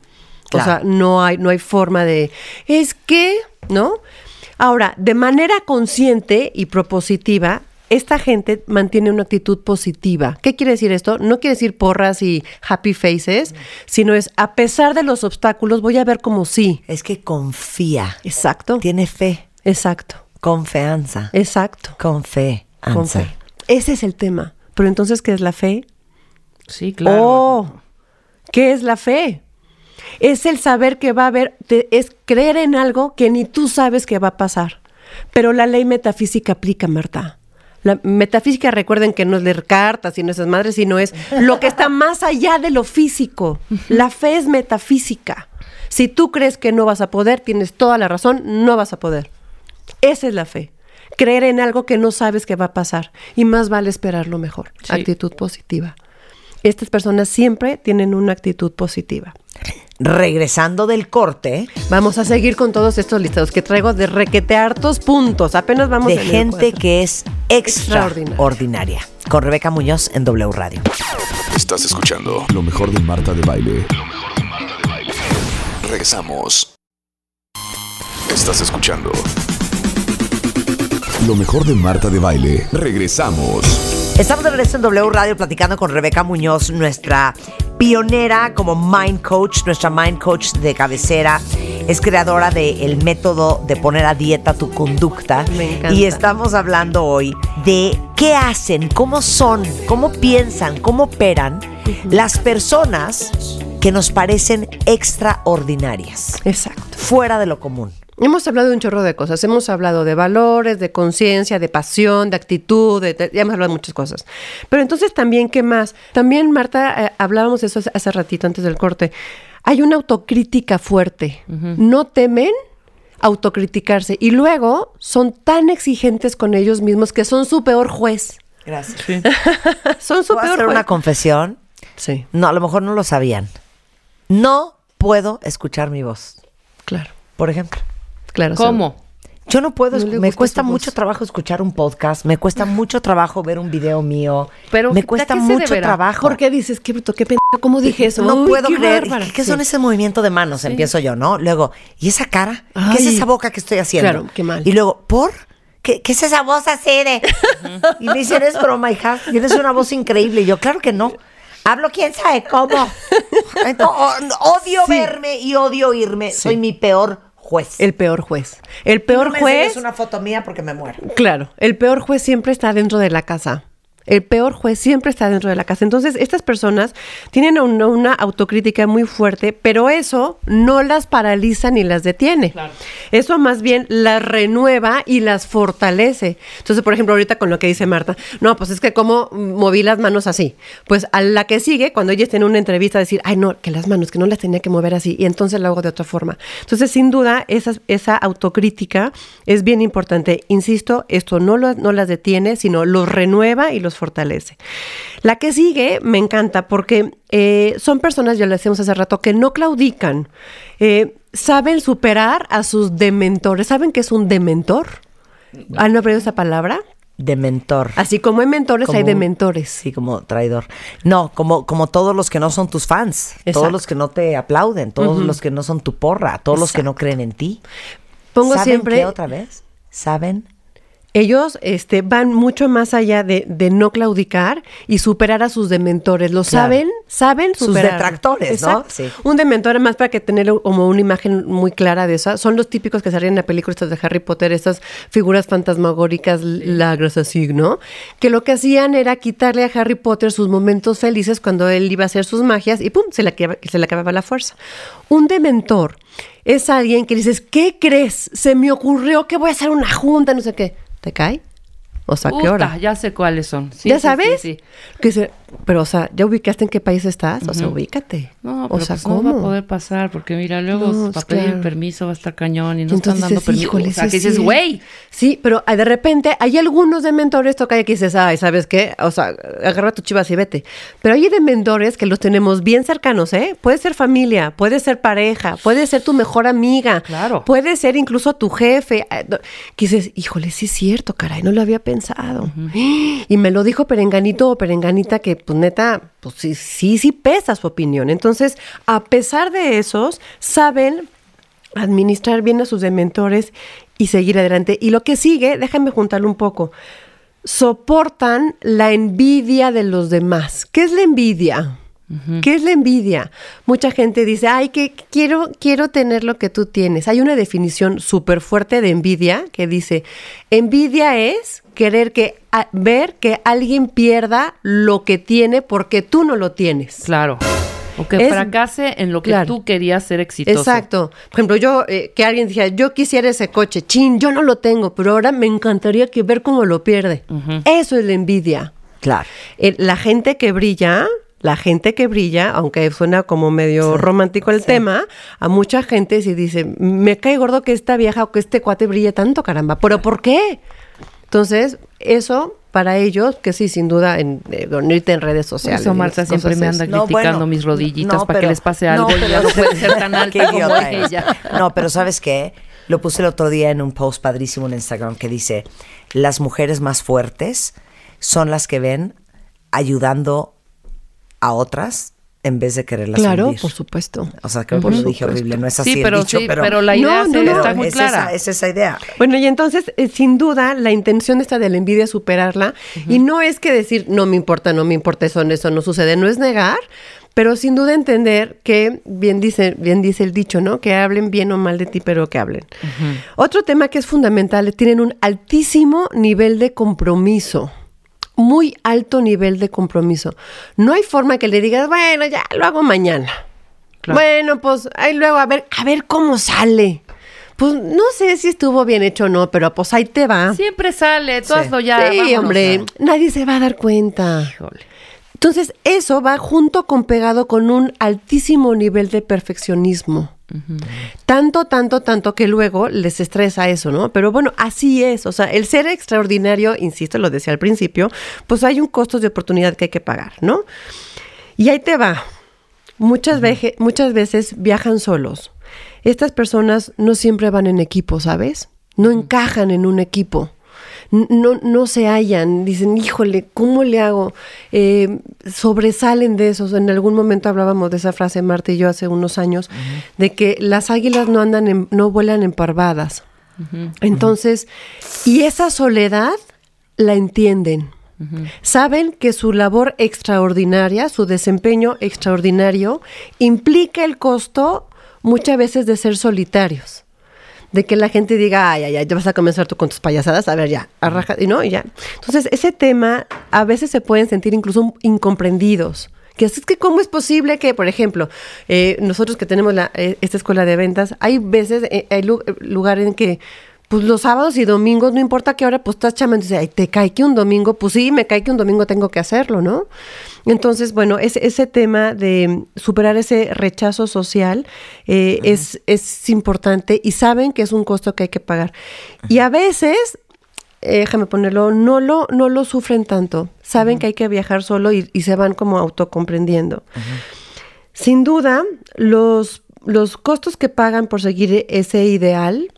Speaker 3: O sea, no hay, no hay forma de. Es que, ¿no? Ahora, de manera consciente y propositiva, esta gente mantiene una actitud positiva. ¿Qué quiere decir esto? No quiere decir porras y happy faces, sino es a pesar de los obstáculos, voy a ver como sí.
Speaker 1: Es que confía.
Speaker 3: Exacto.
Speaker 1: Tiene fe.
Speaker 3: Exacto.
Speaker 1: Confianza.
Speaker 3: Exacto.
Speaker 1: Con fe.
Speaker 3: Con fe. Ese es el tema. Pero entonces, ¿qué es la fe?
Speaker 4: Sí, claro.
Speaker 3: Oh, ¿qué es la fe? Es el saber que va a haber, te- es creer en algo que ni tú sabes que va a pasar. Pero la ley metafísica aplica, Marta. La metafísica, recuerden que no es leer cartas y no esas madres, sino es lo que está más allá de lo físico. La fe es metafísica. Si tú crees que no vas a poder, tienes toda la razón, no vas a poder. Esa es la fe. Creer en algo que no sabes que va a pasar. Y más vale esperar lo mejor.
Speaker 4: Sí.
Speaker 3: Actitud positiva. Estas personas siempre tienen una actitud positiva.
Speaker 1: Regresando del corte,
Speaker 3: Vamos a seguir con todos estos listados que traigo de requete hartos puntos. Apenas vamos
Speaker 1: de
Speaker 3: en
Speaker 1: gente que es
Speaker 3: Extraordinaria.
Speaker 1: extraordinaria. Con Rebeca Muñoz en W Radio.
Speaker 2: Estás escuchando lo mejor de Marta de Baile. Lo mejor de Marta de Baile. Regresamos. Estás escuchando lo mejor de Marta de Baile. Regresamos.
Speaker 1: Estamos de regreso en W Radio platicando con Rebeca Muñoz, nuestra pionera como Mind Coach, nuestra Mind Coach de cabecera. Es creadora del método de poner a dieta tu conducta.
Speaker 3: Me encanta.
Speaker 1: Y estamos hablando hoy de qué hacen, cómo son, cómo piensan, cómo operan las personas que nos parecen extraordinarias,
Speaker 3: Exacto.
Speaker 1: fuera de lo común.
Speaker 3: Hemos hablado de un chorro de cosas. Hemos hablado de valores, de conciencia, de pasión, de actitud, de, de- ya hemos hablado de muchas cosas. Pero entonces también, ¿qué más? También, Marta, eh, hablábamos de eso hace, hace ratito antes del corte. Hay una autocrítica fuerte. No temen autocriticarse y luego son tan exigentes con ellos mismos que son su peor juez.
Speaker 1: Gracias.
Speaker 4: Sí.
Speaker 3: son su
Speaker 1: ¿Puedo
Speaker 3: peor
Speaker 1: hacer
Speaker 3: juez.
Speaker 1: una confesión?
Speaker 3: Sí,
Speaker 1: No, a lo mejor no lo sabían. No puedo escuchar mi voz,
Speaker 3: claro,
Speaker 1: por ejemplo.
Speaker 3: Claro.
Speaker 4: ¿Cómo?
Speaker 1: Yo no puedo,
Speaker 3: No
Speaker 1: me
Speaker 3: gusta
Speaker 1: cuesta
Speaker 3: voz.
Speaker 1: mucho trabajo escuchar un podcast, me cuesta mucho trabajo ver un video mío,
Speaker 4: Pero,
Speaker 1: me
Speaker 4: ¿a
Speaker 1: cuesta mucho trabajo.
Speaker 3: ¿Por qué dices qué bruto, qué pendejo? ¿Cómo dije eso?
Speaker 1: No
Speaker 3: Uy,
Speaker 1: puedo
Speaker 3: qué
Speaker 1: creer.
Speaker 3: bárbara.
Speaker 1: ¿Qué
Speaker 3: Sí.
Speaker 1: son ese movimiento de manos? Empiezo yo, ¿no? Luego, ¿y esa cara? ¿Qué es esa boca que estoy haciendo?
Speaker 3: Claro, qué mal.
Speaker 1: Y luego, ¿por? ¿Qué, qué es esa voz así de? y me dicen, es broma, hija. Tienes una voz increíble. Y yo, claro que no. Hablo quién sabe cómo. Entonces, odio
Speaker 3: Sí.
Speaker 1: verme y odio oírme. Soy mi peor juez.
Speaker 3: El peor juez. El peor
Speaker 1: no me
Speaker 3: juez.
Speaker 1: enseñes una foto mía porque me muero.
Speaker 3: Claro, el peor juez siempre está dentro de la casa. El peor juez siempre está dentro de la casa. Entonces, estas personas tienen una, una autocrítica muy fuerte, pero eso no las paraliza ni las detiene. Eso más bien las renueva y las fortalece. Entonces, por ejemplo, ahorita con lo que dice Marta, no, pues es que como moví las manos así. Pues a la que sigue, cuando ella esté en una entrevista, decir, ay, no, que las manos, que no las tenía que mover así, y entonces lo hago de otra forma. Entonces, sin duda, esa, esa autocrítica es bien importante. Insisto, esto no, lo- no las detiene, sino los renueva y los fortalece. La que sigue me encanta porque eh, son personas, ya lo decíamos hace rato, que no claudican. Eh, saben superar a sus dementores. ¿Saben qué es un dementor? ¿Han oído esa palabra?
Speaker 1: De mentor.
Speaker 3: Así como hay mentores,
Speaker 1: Como
Speaker 3: hay dementores.
Speaker 1: Sí, como traidor. No, como, como todos los que no son tus fans,
Speaker 3: Exacto.
Speaker 1: todos los que no te aplauden, todos los que no son tu porra, todos los que no creen en ti.
Speaker 3: Pongo
Speaker 1: ¿Saben
Speaker 3: siempre
Speaker 1: qué otra vez? ¿Saben
Speaker 3: ellos este, van mucho más allá de, de no claudicar y superar a sus dementores. Lo
Speaker 1: Claro.
Speaker 3: saben, saben
Speaker 1: Sus detractores, ¿no? Sí.
Speaker 3: Un dementor, más para que tener como una imagen muy clara de eso, son los típicos que salen en la película estas de Harry Potter, estas figuras fantasmagóricas, lagras así, ¿no? Que lo que hacían era quitarle a Harry Potter sus momentos felices cuando él iba a hacer sus magias y ¡pum! se le, se le acababa la fuerza. Un dementor es alguien que dices, ¿qué crees? Se me ocurrió que voy a hacer una junta, no sé qué. ¿Te cae? O sea, ¿qué
Speaker 4: Puta,
Speaker 3: hora?
Speaker 4: ya sé cuáles son. Sí,
Speaker 3: ¿Ya
Speaker 4: sí,
Speaker 3: sabes?
Speaker 4: sí, sí.
Speaker 3: Que se- pero, o sea, ¿ya ubicaste en qué país estás? O sea, ubícate.
Speaker 4: No,
Speaker 3: o
Speaker 4: pero
Speaker 3: sea,
Speaker 4: pues no va a
Speaker 3: ¿cómo?
Speaker 4: poder pasar, porque mira, luego
Speaker 3: No,
Speaker 4: para pedir permiso va a estar cañón y no
Speaker 3: Y
Speaker 4: están dando permiso.
Speaker 3: "Híjole,
Speaker 4: o sea, que
Speaker 3: es
Speaker 4: dices,
Speaker 3: cierto".
Speaker 4: güey.
Speaker 3: Sí, pero ah, de repente hay algunos de mentores toca que dices, ay, ¿sabes qué? O sea, agarra tu chivas y vete. Pero hay de mentores que los tenemos bien cercanos, ¿eh? Puede ser familia, puede ser pareja, puede ser tu mejor amiga.
Speaker 4: Claro.
Speaker 3: Puede ser incluso tu jefe. ah, Que dices, híjole, sí es cierto, caray, no lo había pensado. Y me lo dijo Perenganito o Perenganita que, pues neta, pues sí, sí, sí pesa su opinión. Entonces, a pesar de esos, saben administrar bien a sus dementores y seguir adelante. Y lo que sigue, déjame juntarlo un poco, soportan la envidia de los demás. ¿Qué es la envidia? ¿Qué es la envidia? Mucha gente dice, ay, que quiero, quiero tener lo que tú tienes. Hay una definición súper fuerte de envidia que dice, envidia es querer que, a- ver que alguien pierda lo que tiene porque tú no lo tienes.
Speaker 4: Claro. O que
Speaker 3: Es-
Speaker 4: fracase en lo que
Speaker 3: claro.
Speaker 4: tú querías ser exitoso.
Speaker 3: Exacto. Por ejemplo, yo, eh, que alguien dijera, yo quisiera ese coche, chin, yo no lo tengo, pero ahora me encantaría que ver cómo lo pierde. Eso es la envidia.
Speaker 1: Claro.
Speaker 3: Eh, la gente que brilla, la gente que brilla, aunque suena como medio romántico el tema, a mucha gente sí dice, me cae gordo que esta vieja o que este cuate brille tanto, caramba. ¿Pero por qué? Entonces, eso para ellos, que sí, sin duda, en, eh, en irte en redes sociales.
Speaker 4: eso Marta siempre me anda
Speaker 1: No,
Speaker 4: criticando
Speaker 1: bueno,
Speaker 4: mis rodillitas
Speaker 1: no,
Speaker 4: para que
Speaker 1: pero-
Speaker 4: les pase
Speaker 1: no,
Speaker 4: algo
Speaker 1: pero-
Speaker 4: ya no puede ser tan alta como ella.
Speaker 1: No, pero ¿sabes qué? Lo puse el otro día en un post padrísimo en Instagram que dice, las mujeres más fuertes son las que ven ayudando a otras en vez de quererlas
Speaker 3: Claro,
Speaker 1: hundir.
Speaker 3: por supuesto.
Speaker 1: O sea, que por lo dije horrible, no es así
Speaker 4: Sí,
Speaker 1: el
Speaker 4: pero
Speaker 1: dicho,
Speaker 4: sí,
Speaker 1: pero,
Speaker 4: pero la idea
Speaker 3: No, no,
Speaker 4: sí
Speaker 3: no.
Speaker 4: está muy
Speaker 1: es
Speaker 4: clara.
Speaker 1: Esa, es esa idea.
Speaker 3: Bueno, y entonces, eh, sin duda, la intención está de la envidia es superarla. Y no es que decir, no me importa, no me importa, eso, eso no sucede. No es negar, pero sin duda entender que, bien dice, bien dice el dicho, ¿no? Que hablen bien o mal de ti, pero que hablen. Otro tema que es fundamental, tienen un altísimo nivel de compromiso. Muy alto nivel de compromiso. No hay forma que le digas, bueno, ya lo hago mañana.
Speaker 4: Claro.
Speaker 3: Bueno, pues ahí luego a ver, a ver cómo sale. Pues no sé si estuvo bien hecho o no, pero pues ahí te va.
Speaker 4: Siempre sale, tú
Speaker 1: Sí.
Speaker 4: hazlo ya.
Speaker 3: sí,
Speaker 4: vámonos.
Speaker 3: hombre, nadie se va a dar cuenta.
Speaker 4: Híjole.
Speaker 3: Entonces, eso va junto con pegado con un altísimo nivel de perfeccionismo. Tanto, tanto, tanto que luego les estresa eso, ¿no? Pero bueno, así es. O sea, el ser extraordinario, insisto, lo decía al principio, pues hay un costo de oportunidad que hay que pagar, ¿no? Y ahí te va. Muchas, muchas veces viajan solos. Estas personas no siempre van en equipo, ¿sabes? No encajan en un equipo. No, no se hallan, dicen, híjole, ¿cómo le hago? Eh, sobresalen de esos. En algún momento hablábamos de esa frase, Marta y yo, hace unos años, de que las águilas no andan, en- no vuelan en parvadas. Entonces, y esa soledad la entienden. Saben que su labor extraordinaria, su desempeño extraordinario, implica el costo muchas veces de ser solitarios. De que la gente diga, ay, ay, ay, ya vas a comenzar tú con tus payasadas, a ver, ya, arraja, y no, y ya. Entonces, ese tema a veces se pueden sentir incluso incomprendidos. Que es que, ¿cómo es posible que, por ejemplo, eh, nosotros que tenemos la, eh, esta escuela de ventas, hay veces, eh, hay lu- lugares en que pues los sábados y domingos, no importa qué hora, pues estás chamando ay, te cae que un domingo, pues sí, me cae que un domingo tengo que hacerlo, ¿no? Entonces, bueno, ese, ese tema de superar ese rechazo social eh, es, es importante y saben que es un costo que hay que pagar. Y a veces, eh, déjame ponerlo, no lo, no lo sufren tanto. Saben que hay que viajar solo y, y se van como autocomprendiendo. Sin duda, los, los costos que pagan por seguir ese ideal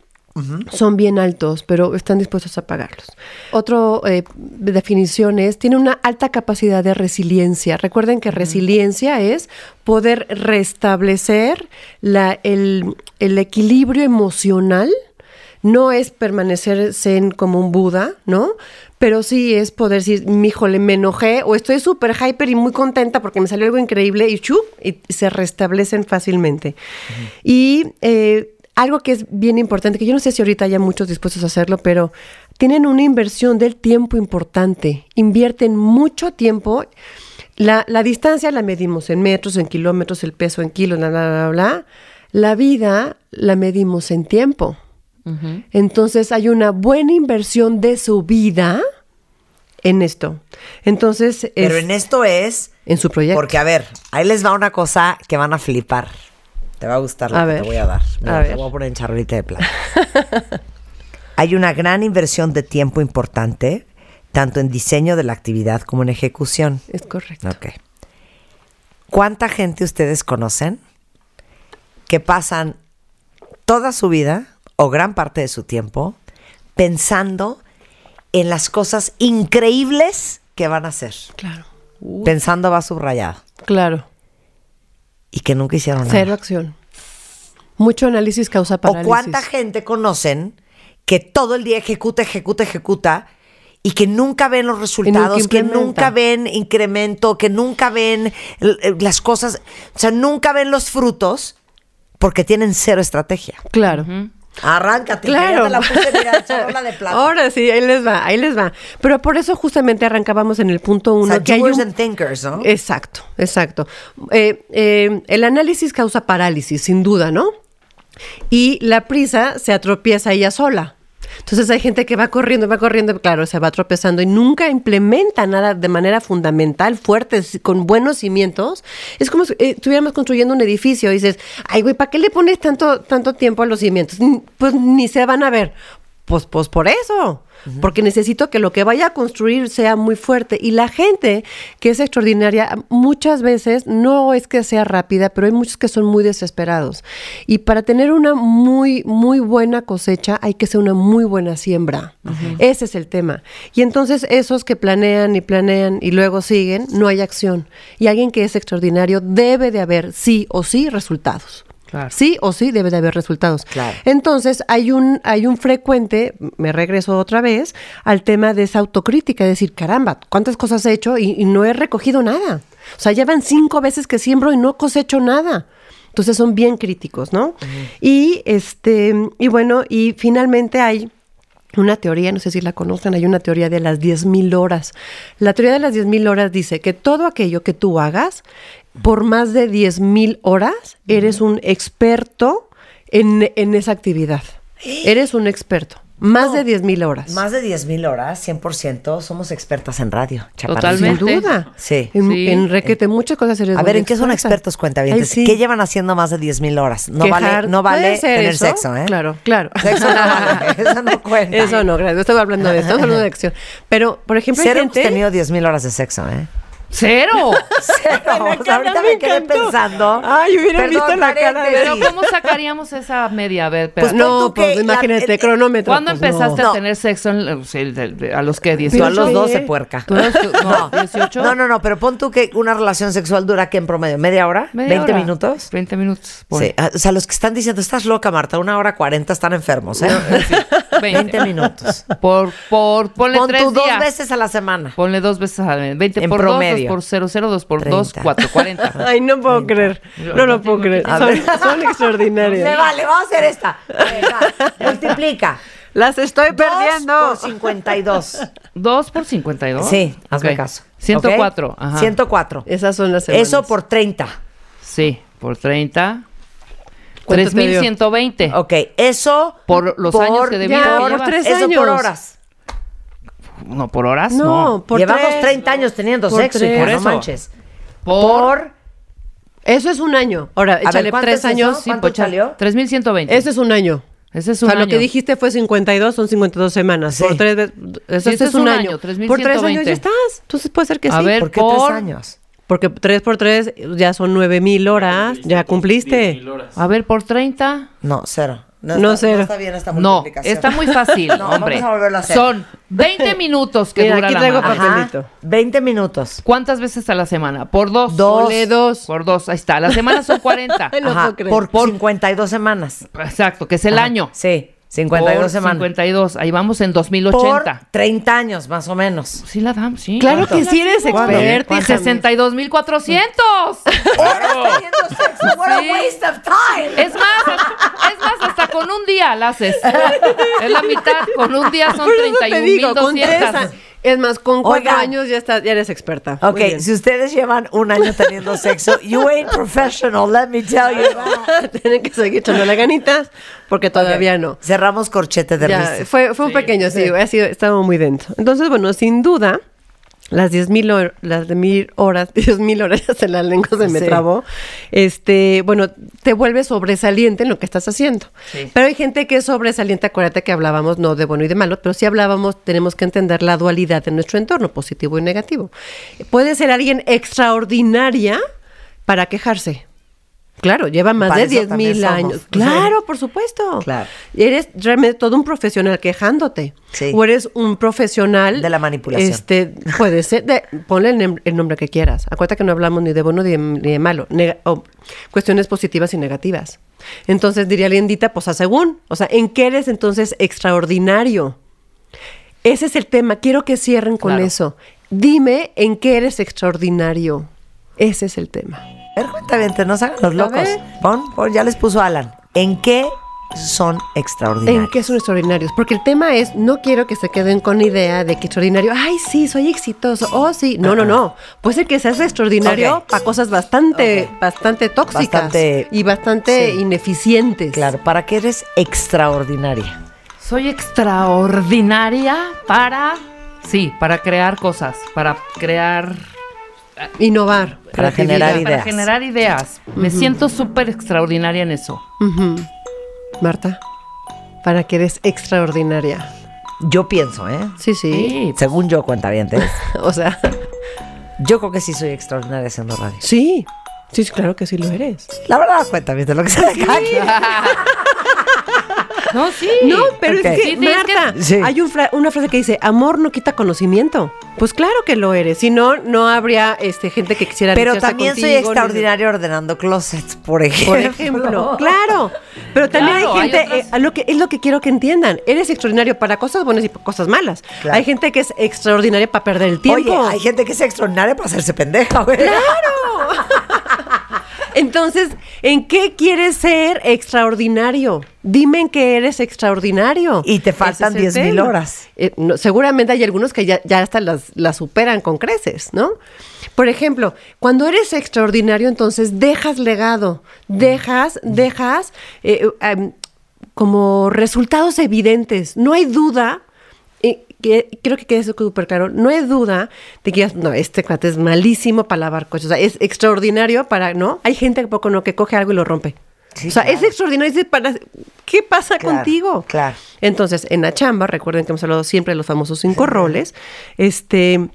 Speaker 3: son bien altos, pero están dispuestos a pagarlos. Otra definición es, tiene una alta capacidad de resiliencia. Recuerden que resiliencia es poder restablecer la, el, el equilibrio emocional no es permanecer zen como un Buda, ¿no? Pero sí es poder decir, híjole, me enojé o estoy súper hyper y muy contenta porque me salió algo increíble y chup, y se restablecen fácilmente. Y eh, algo que es bien importante, que yo no sé si ahorita haya muchos dispuestos a hacerlo, pero tienen una inversión del tiempo importante. Invierten mucho tiempo. La, la distancia la medimos en metros, en kilómetros, el peso en kilos, bla, bla, bla, bla. La vida la medimos en tiempo. Entonces hay una buena inversión de su vida en esto. Entonces,
Speaker 1: Pero en esto es...
Speaker 3: en su proyecto.
Speaker 1: Porque, a ver, ahí les va una cosa que van a flipar. Te va a gustar lo
Speaker 3: A
Speaker 1: que
Speaker 3: ver.
Speaker 1: te voy a dar. Mira,
Speaker 3: A
Speaker 1: te
Speaker 3: ver.
Speaker 1: voy a poner en charolita de plata. Hay una gran inversión de tiempo importante, tanto en diseño de la actividad como en ejecución.
Speaker 3: Es correcto.
Speaker 1: Ok. ¿Cuánta gente ustedes conocen que pasan toda su vida o gran parte de su tiempo pensando en las cosas increíbles que van a hacer?
Speaker 3: Claro.
Speaker 1: Pensando va subrayado.
Speaker 3: Claro.
Speaker 1: Y que nunca hicieron nada.
Speaker 3: Cero acción. Mucho análisis causa
Speaker 1: O
Speaker 3: parálisis.
Speaker 1: cuánta gente conocen que todo el día ejecuta, ejecuta, ejecuta y que nunca ven los resultados, que nunca ven incremento, que nunca ven eh, las cosas, o sea, nunca ven los frutos porque tienen cero estrategia.
Speaker 3: Claro.
Speaker 1: Arráncate,
Speaker 3: Claro.
Speaker 1: la puse, mira, de plata.
Speaker 3: Ahora sí, ahí les va, ahí les va. Pero por eso justamente arrancábamos en el punto
Speaker 1: o
Speaker 3: uno.
Speaker 1: sea,
Speaker 3: que hay
Speaker 1: doers
Speaker 3: un-
Speaker 1: and thinkers, ¿no?
Speaker 3: Exacto, exacto. Eh, eh, el análisis causa parálisis, sin duda, ¿no? Y la prisa se atropieza ella sola. Entonces hay gente que va corriendo, va corriendo, claro, se va tropezando y nunca implementa nada de manera fundamental, fuerte, con buenos cimientos. Es como si eh, estuviéramos construyendo un edificio y dices, ay, güey, ¿para qué le pones tanto, tanto tiempo a los cimientos? Pues ni se van a ver. Pues, pues por eso, porque necesito que lo que vaya a construir sea muy fuerte. Y la gente que es extraordinaria, muchas veces no es que sea rápida, pero hay muchos que son muy desesperados. Y para tener una muy, muy buena cosecha, hay que ser una muy buena siembra. Ese es el tema. Y entonces esos que planean y planean y luego siguen, no hay acción. Y alguien que es extraordinario debe de haber sí o sí resultados.
Speaker 4: Claro.
Speaker 3: Sí o sí debe de haber resultados.
Speaker 1: Claro.
Speaker 3: Entonces, hay un, hay un frecuente, me regreso otra vez, al tema de esa autocrítica, decir, caramba, ¿cuántas cosas he hecho y, y no he recogido nada? O sea, llevan cinco veces que siembro y no cosecho nada. Entonces son bien críticos, ¿no? Y este, y bueno, y finalmente hay una teoría, no sé si la conocen, hay una teoría de las 10.000 horas. La teoría de las 10.000 horas dice que todo aquello que tú hagas por más de 10.000 horas, eres un experto en, en esa actividad. Eres un experto. Más
Speaker 1: No.
Speaker 3: de 10.000 horas.
Speaker 1: Más de 10 mil horas, 100%, somos expertas en radio.
Speaker 4: Totalmente.
Speaker 3: Sin duda.
Speaker 1: Sí.
Speaker 3: En,
Speaker 4: Sí.
Speaker 3: en requete muchas cosas eres
Speaker 1: A ver, ¿en qué son expertos cuentavientes?
Speaker 3: Ay, sí.
Speaker 1: ¿Qué llevan haciendo más de 10 mil horas? No
Speaker 3: Quejar.
Speaker 1: vale, no
Speaker 3: ¿Puede
Speaker 1: vale tener
Speaker 3: eso?
Speaker 1: sexo, ¿eh?
Speaker 3: Claro, claro.
Speaker 1: Sexo no vale, eso no cuenta.
Speaker 3: Eso no, gracias. No estaba hablando de esto, estamos hablando de acción. Pero, por ejemplo, hay
Speaker 1: Cero hemos
Speaker 3: gente...
Speaker 1: tenido 10 mil horas de sexo, ¿eh?
Speaker 4: ¡Cero!
Speaker 1: Cero. O sea, ahorita
Speaker 3: me
Speaker 1: me quedé
Speaker 3: encantó.
Speaker 1: pensando.
Speaker 3: Ay, hubiera visto la cara de-
Speaker 4: Pero ¿cómo sacaríamos esa media? A ver, espera.
Speaker 1: Pues
Speaker 3: no, pues
Speaker 1: que la-
Speaker 3: imagínate,
Speaker 1: el-
Speaker 3: cronómetro.
Speaker 4: ¿Cuándo
Speaker 3: pues,
Speaker 4: empezaste
Speaker 3: no.
Speaker 4: a tener sexo en el- el- el- a los que
Speaker 1: Tú
Speaker 4: 18?
Speaker 1: a los
Speaker 3: sí.
Speaker 1: 12, puerca.
Speaker 4: ¿Tú los- no, 18?
Speaker 1: No, no, no, pero pon tú que una relación sexual dura ¿qué en promedio? ¿Media hora?
Speaker 4: Media
Speaker 1: ¿20
Speaker 4: hora.
Speaker 1: minutos?
Speaker 4: 20 minutos. pon.
Speaker 1: Sí, ah, o sea, los que están diciendo, estás loca, Marta, una hora 40 están enfermos, ¿eh? 20 minutos.
Speaker 4: Por, por, ponle
Speaker 1: Pon
Speaker 4: tres
Speaker 1: tú dos
Speaker 4: días.
Speaker 1: veces a la semana.
Speaker 4: Ponle dos veces a 20
Speaker 1: En
Speaker 4: por
Speaker 1: promedio.
Speaker 4: 2, 2 por 0, 0, 2 por 2,
Speaker 1: 30.
Speaker 4: 4, 40.
Speaker 3: Ay, no puedo creer. No lo puedo creer.
Speaker 1: A
Speaker 3: Son, son
Speaker 1: Me
Speaker 3: extraordinarias.
Speaker 1: vale, vamos a hacer esta. Multiplica.
Speaker 3: Las estoy
Speaker 1: Dos
Speaker 3: perdiendo.
Speaker 1: por 52.
Speaker 4: 2 por 52.
Speaker 1: Sí, hazme
Speaker 4: Ok.
Speaker 1: caso.
Speaker 4: 104.
Speaker 1: ¿ok?
Speaker 4: Ajá.
Speaker 1: 104.
Speaker 3: Esas son las semanas.
Speaker 1: Eso por 30.
Speaker 4: Sí, por 30.
Speaker 3: ¿Cuánto te dio?
Speaker 4: 3120.
Speaker 1: Ok, eso
Speaker 4: Por los años que de vida
Speaker 3: ya, por tres
Speaker 1: Eso
Speaker 3: años.
Speaker 1: por horas.
Speaker 4: No, por horas
Speaker 3: No,
Speaker 4: no.
Speaker 3: por
Speaker 1: Llevamos
Speaker 3: tres.
Speaker 1: 30 años teniendo
Speaker 3: Por
Speaker 1: sexo,
Speaker 3: tres.
Speaker 1: hija,
Speaker 4: Por
Speaker 1: no
Speaker 4: eso.
Speaker 1: manches.
Speaker 4: Por,
Speaker 1: Por...
Speaker 3: Eso es un año. Ahora,
Speaker 1: ver,
Speaker 3: échale
Speaker 1: ¿cuánto
Speaker 3: tres
Speaker 1: es eso?
Speaker 3: años.
Speaker 1: Sí, ¿Cuánto salió?
Speaker 4: 3120.
Speaker 3: Ese es un año.
Speaker 4: Ese es
Speaker 3: O
Speaker 4: un
Speaker 3: sea,
Speaker 4: año.
Speaker 3: lo que dijiste fue 52, son 52 semanas.
Speaker 1: Sí.
Speaker 3: Por tres veces. Eso
Speaker 4: Sí, ese
Speaker 3: es un año. Por tres años
Speaker 4: 3120.
Speaker 3: ya estás. Entonces puede ser que
Speaker 4: A
Speaker 3: sí.
Speaker 4: ver,
Speaker 1: ¿Por qué
Speaker 4: por-
Speaker 1: tres años?
Speaker 3: Porque tres por tres ya son nueve mil horas. Ya cumpliste.
Speaker 4: A ver, por 30.
Speaker 1: No, cero.
Speaker 3: No,
Speaker 1: está,
Speaker 3: cero.
Speaker 1: No está bien esta
Speaker 4: No,
Speaker 1: multiplicación.
Speaker 4: está muy fácil,
Speaker 1: No,
Speaker 4: hombre.
Speaker 1: vamos a volverlo a hacer.
Speaker 4: Son 20 minutos que
Speaker 3: Mira,
Speaker 4: dura
Speaker 3: aquí
Speaker 4: la
Speaker 3: traigo
Speaker 4: madre.
Speaker 3: papel.
Speaker 1: Ajá,
Speaker 3: papelito.
Speaker 1: 20 minutos.
Speaker 4: ¿Cuántas veces a la semana? Por dos.
Speaker 1: Dos.
Speaker 3: Ponle dos.
Speaker 4: Por dos, ahí está. La semana son 40.
Speaker 3: Ay, no
Speaker 1: Ajá, por,
Speaker 4: Por-
Speaker 1: 52 semanas.
Speaker 4: Exacto, que es el
Speaker 1: Ajá,
Speaker 4: año.
Speaker 1: Sí. 52
Speaker 4: por
Speaker 1: semanas.
Speaker 4: 52. Ahí vamos en
Speaker 1: Por
Speaker 4: 2080.
Speaker 1: 30 años, más o menos.
Speaker 4: Sí la damos, sí.
Speaker 3: Claro que sí eres
Speaker 1: ¿Cuánto?
Speaker 3: experta. hija mía.
Speaker 4: 62,400.
Speaker 1: What a waste of time.
Speaker 4: Es más, es más, hasta con un día la haces. Es la mitad, con un día son
Speaker 3: Por eso te digo, con tres
Speaker 4: 31,200.
Speaker 3: Es más, con cuatro
Speaker 1: Oigan.
Speaker 3: años ya, estás, ya eres experta. Muy
Speaker 1: Ok,
Speaker 3: bien.
Speaker 1: si ustedes llevan un año teniendo sexo, you ain't professional, let me tell you.
Speaker 3: Tienen que seguir echándole ganitas porque todavía no.
Speaker 1: Cerramos corchete de
Speaker 3: Ya,
Speaker 1: risa.
Speaker 3: fue, fue un pequeño, sí, ha sido, estaba muy dentro. Entonces, bueno, sin duda, las 10.000 hor- las de mil horas, 10.000 horas en la lengua se me
Speaker 1: Sí.
Speaker 3: trabó, este, bueno, te vuelves sobresaliente en lo que estás haciendo.
Speaker 4: Sí.
Speaker 3: Pero hay gente que es sobresaliente, acuérdate que hablábamos no de bueno y de malo, pero si hablábamos, tenemos que entender la dualidad de nuestro entorno, positivo y negativo. Puede ser alguien extraordinaria para quejarse. Claro, lleva más
Speaker 1: Para
Speaker 3: de
Speaker 1: eso
Speaker 3: 10
Speaker 1: también
Speaker 3: mil años.
Speaker 1: Sí.
Speaker 3: Claro, por supuesto.
Speaker 1: Claro.
Speaker 3: Eres realmente todo un profesional quejándote.
Speaker 1: Sí.
Speaker 3: O eres un profesional.
Speaker 1: De la manipulación.
Speaker 3: Este, puede ser. De, ponle el, nombre que quieras. Acuérdate que no hablamos ni de bueno ni de, ni de malo. Cuestiones positivas y negativas. Entonces diría Lindita, pues a según. O sea, ¿en qué eres entonces extraordinario? Ese es el tema. Quiero que cierren con
Speaker 4: Claro.
Speaker 3: eso. Dime en qué eres extraordinario. Ese es el tema.
Speaker 1: A ver, cuéntame, no se hagan los locos. Pon, pon, ya les puso Alan. ¿En qué son extraordinarios?
Speaker 3: ¿En qué son extraordinarios? Porque el tema es, no quiero que se queden con la idea de que extraordinario, ay, sí, soy exitoso, oh, sí. No, no, no. Puede ser que seas extraordinario
Speaker 1: Ok.
Speaker 3: para cosas bastante, bastante tóxicas
Speaker 1: Bastante-
Speaker 3: y bastante
Speaker 1: sí.
Speaker 3: ineficientes.
Speaker 1: Claro, ¿para qué eres extraordinaria?
Speaker 4: Soy extraordinaria para, sí, para crear cosas, para crear,
Speaker 3: Innovar.
Speaker 1: Para generar
Speaker 4: para
Speaker 1: ideas.
Speaker 4: generar ideas. Me siento súper extraordinaria en eso.
Speaker 3: Marta, para que eres extraordinaria.
Speaker 1: Yo pienso, ¿eh?
Speaker 3: Sí, sí.
Speaker 4: Sí,
Speaker 1: Según yo, cuenta bien,
Speaker 3: O sea,
Speaker 1: yo creo que sí soy extraordinaria haciendo radio.
Speaker 3: sí. Sí, sí, claro que sí lo eres.
Speaker 1: La verdad, cuenta bien de lo que se le cae.
Speaker 4: No, sí.
Speaker 3: No, pero es que,
Speaker 4: Sí,
Speaker 3: Marta,
Speaker 1: que-
Speaker 3: hay un fra- una frase que dice, amor no quita conocimiento. Pues claro que lo eres. Si no, no habría este, gente que quisiera
Speaker 1: Pero también soy
Speaker 3: ni-
Speaker 1: extraordinaria ordenando closets, por ejemplo.
Speaker 3: Por ejemplo, claro. Pero también
Speaker 4: Claro,
Speaker 3: hay
Speaker 4: hay
Speaker 3: gente, eh, a lo que, es lo que quiero que entiendan. Eres extraordinario para cosas buenas y para cosas malas.
Speaker 1: Claro.
Speaker 3: Hay gente que es extraordinaria para perder el tiempo.
Speaker 1: Oye, hay gente que es extraordinaria para hacerse pendeja, güey.
Speaker 3: Entonces, ¿en qué quieres ser extraordinario? Dime en qué eres extraordinario.
Speaker 1: Y te faltan
Speaker 3: es el
Speaker 1: 10,000
Speaker 3: tema.
Speaker 1: horas.
Speaker 3: Eh, no, seguramente hay algunos que ya, ya hasta las, las superan con creces, ¿no? Por ejemplo, cuando eres extraordinario, entonces dejas legado, dejas, dejas eh, em, como resultados evidentes. No hay duda que, creo que quede súper claro, no hay duda de que no, este cuate es malísimo para lavar coches, o sea, es extraordinario para, ¿no? Hay gente que poco no que coge algo y lo rompe.
Speaker 1: Sí,
Speaker 3: o sea, es extraordinario. dice, para, ¿Qué pasa
Speaker 1: Claro,
Speaker 3: contigo?
Speaker 1: claro.
Speaker 3: Entonces, en la chamba, recuerden que hemos hablado siempre de los famosos cinco roles, este,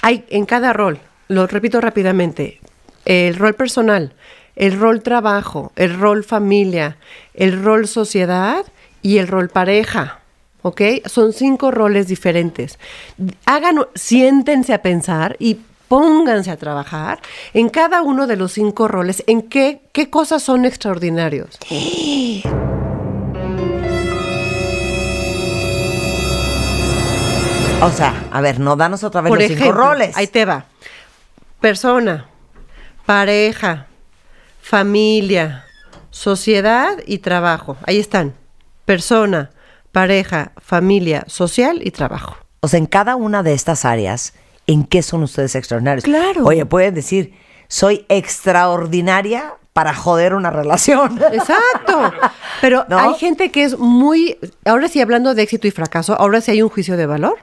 Speaker 3: hay en cada rol, lo repito rápidamente, el rol personal, el rol trabajo, el rol familia, el rol sociedad y el rol pareja. ¿Ok? Son cinco roles diferentes. Hagan, siéntense a pensar y pónganse a trabajar en cada uno de los cinco roles, en qué, qué cosas son extraordinarios.
Speaker 1: O sea, a ver, no danos otra vez
Speaker 3: Por
Speaker 1: los
Speaker 3: ejemplo,
Speaker 1: cinco roles.
Speaker 3: ahí te va. Persona, pareja, familia, sociedad y trabajo. Ahí están. Persona, pareja, familia, social y trabajo.
Speaker 1: O sea, en cada una de estas áreas, ¿en qué son ustedes extraordinarios?
Speaker 3: Claro.
Speaker 1: Oye, pueden decir, soy extraordinaria para joder una relación.
Speaker 3: Exacto. Pero
Speaker 1: ¿No?
Speaker 3: hay gente que es muy, ahora sí hablando de éxito y fracaso, ahora sí hay un juicio de valor.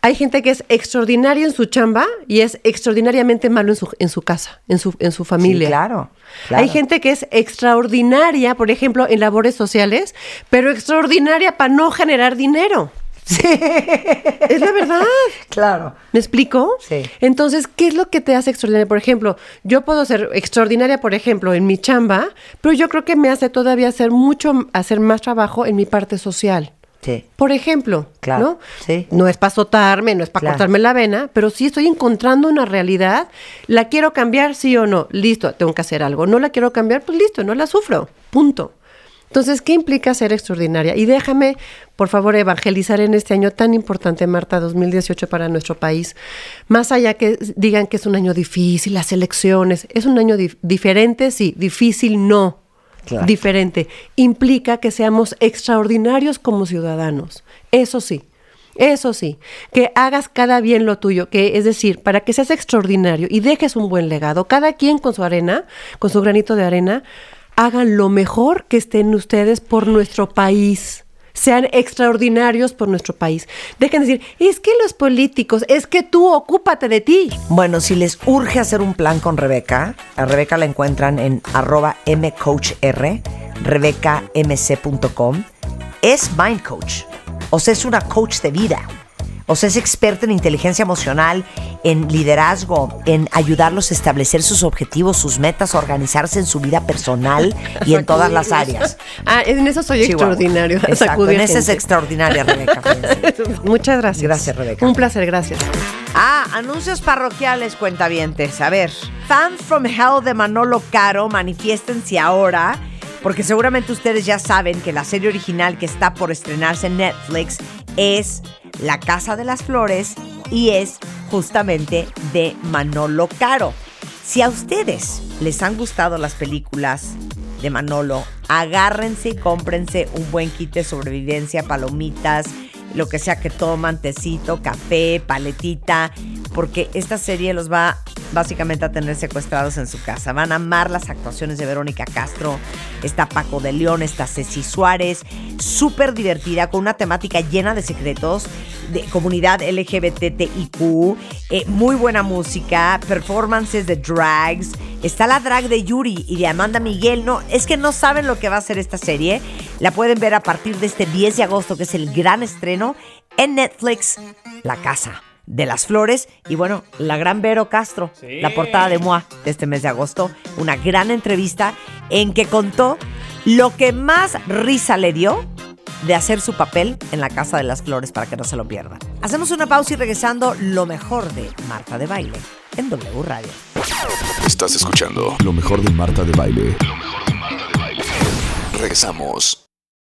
Speaker 3: Hay gente que es extraordinaria en su chamba y es extraordinariamente malo en su, en su casa, en su, en su familia.
Speaker 1: Sí, claro, claro.
Speaker 3: Hay gente que es extraordinaria, por ejemplo, en labores sociales, pero extraordinaria para no generar dinero.
Speaker 1: Sí.
Speaker 3: Es la verdad.
Speaker 1: Claro.
Speaker 3: ¿Me explico?
Speaker 1: Sí.
Speaker 3: Entonces, ¿qué es lo que te hace extraordinaria? Por ejemplo, yo puedo ser extraordinaria, por ejemplo, en mi chamba, pero yo creo que me hace todavía hacer mucho, hacer más trabajo en mi parte social.
Speaker 1: Sí.
Speaker 3: Por ejemplo,
Speaker 1: Claro,
Speaker 3: ¿no?
Speaker 1: sí.
Speaker 3: No es para azotarme, no es para
Speaker 1: Claro.
Speaker 3: cortarme la vena, pero sí estoy encontrando una realidad. ¿La quiero cambiar, sí o no? Listo, tengo que hacer algo. ¿No la quiero cambiar? Pues listo, no la sufro. Punto. Entonces, ¿qué implica ser extraordinaria? Y déjame, por favor, evangelizar en este año tan importante, Marta, 2018 para nuestro país. Más allá que digan que es un año difícil, las elecciones, es un año diferente, sí, difícil no. Diferente. Implica que seamos extraordinarios como ciudadanos. Eso sí. Eso sí, que hagas cada bien lo tuyo, que es decir, para que seas extraordinario y dejes un buen legado, cada quien con su arena, con su granito de arena, hagan lo mejor que estén ustedes por nuestro país. Sean extraordinarios por nuestro país. Dejen de decir, es que los políticos, es que tú ocúpate de ti.
Speaker 1: Bueno, si les urge hacer un plan con Rebeca, a Rebeca la encuentran en arroba mcoachr, rebecamc.com. Es Mind Coach o sea, es una coach de vida. O sea, es experta en inteligencia emocional, en liderazgo, en ayudarlos a establecer sus objetivos, sus metas, organizarse en su vida personal y en todas las áreas.
Speaker 3: Ah, en eso soy extraordinario.
Speaker 1: Exacto, en eso es extraordinaria, Rebeca.
Speaker 3: Muchas gracias.
Speaker 1: Gracias, Rebeca.
Speaker 3: Un placer, gracias.
Speaker 1: Ah, anuncios parroquiales, cuentavientes. A ver, fans from Hell de Manolo Caro, manifiéstense ahora porque seguramente ustedes ya saben que la serie original que está por estrenarse en Netflix es La Casa de las Flores y es justamente de Manolo Caro. Si a ustedes les han gustado las películas de Manolo, agárrense y cómprense un buen kit de sobrevivencia, palomitas, lo que sea que toman, tecito, café, paletita, porque esta serie los va básicamente a tener secuestrados en su casa. Van a amar las actuaciones de Verónica Castro, está Paco de León, está Ceci Suárez, súper divertida, con una temática llena de secretos, de comunidad LGBTIQ, eh, muy buena música, performances de drags, está la drag de Yuri y de Amanda Miguel, no, es que no saben lo que va a ser esta serie, la pueden ver a partir de este 10 de agosto, que es el gran estreno en Netflix, La Casa de las Flores y bueno, la gran Vero Castro, la portada de MOA de este mes de agosto, una gran entrevista en que contó lo que más risa le dio de hacer su papel en la Casa de las Flores para que no se lo pierdan. Hacemos una pausa y regresando lo mejor de Marta de Baile en W Radio.
Speaker 2: Estás escuchando lo mejor de Marta de Baile. Lo mejor de Marta de Baile. Regresamos.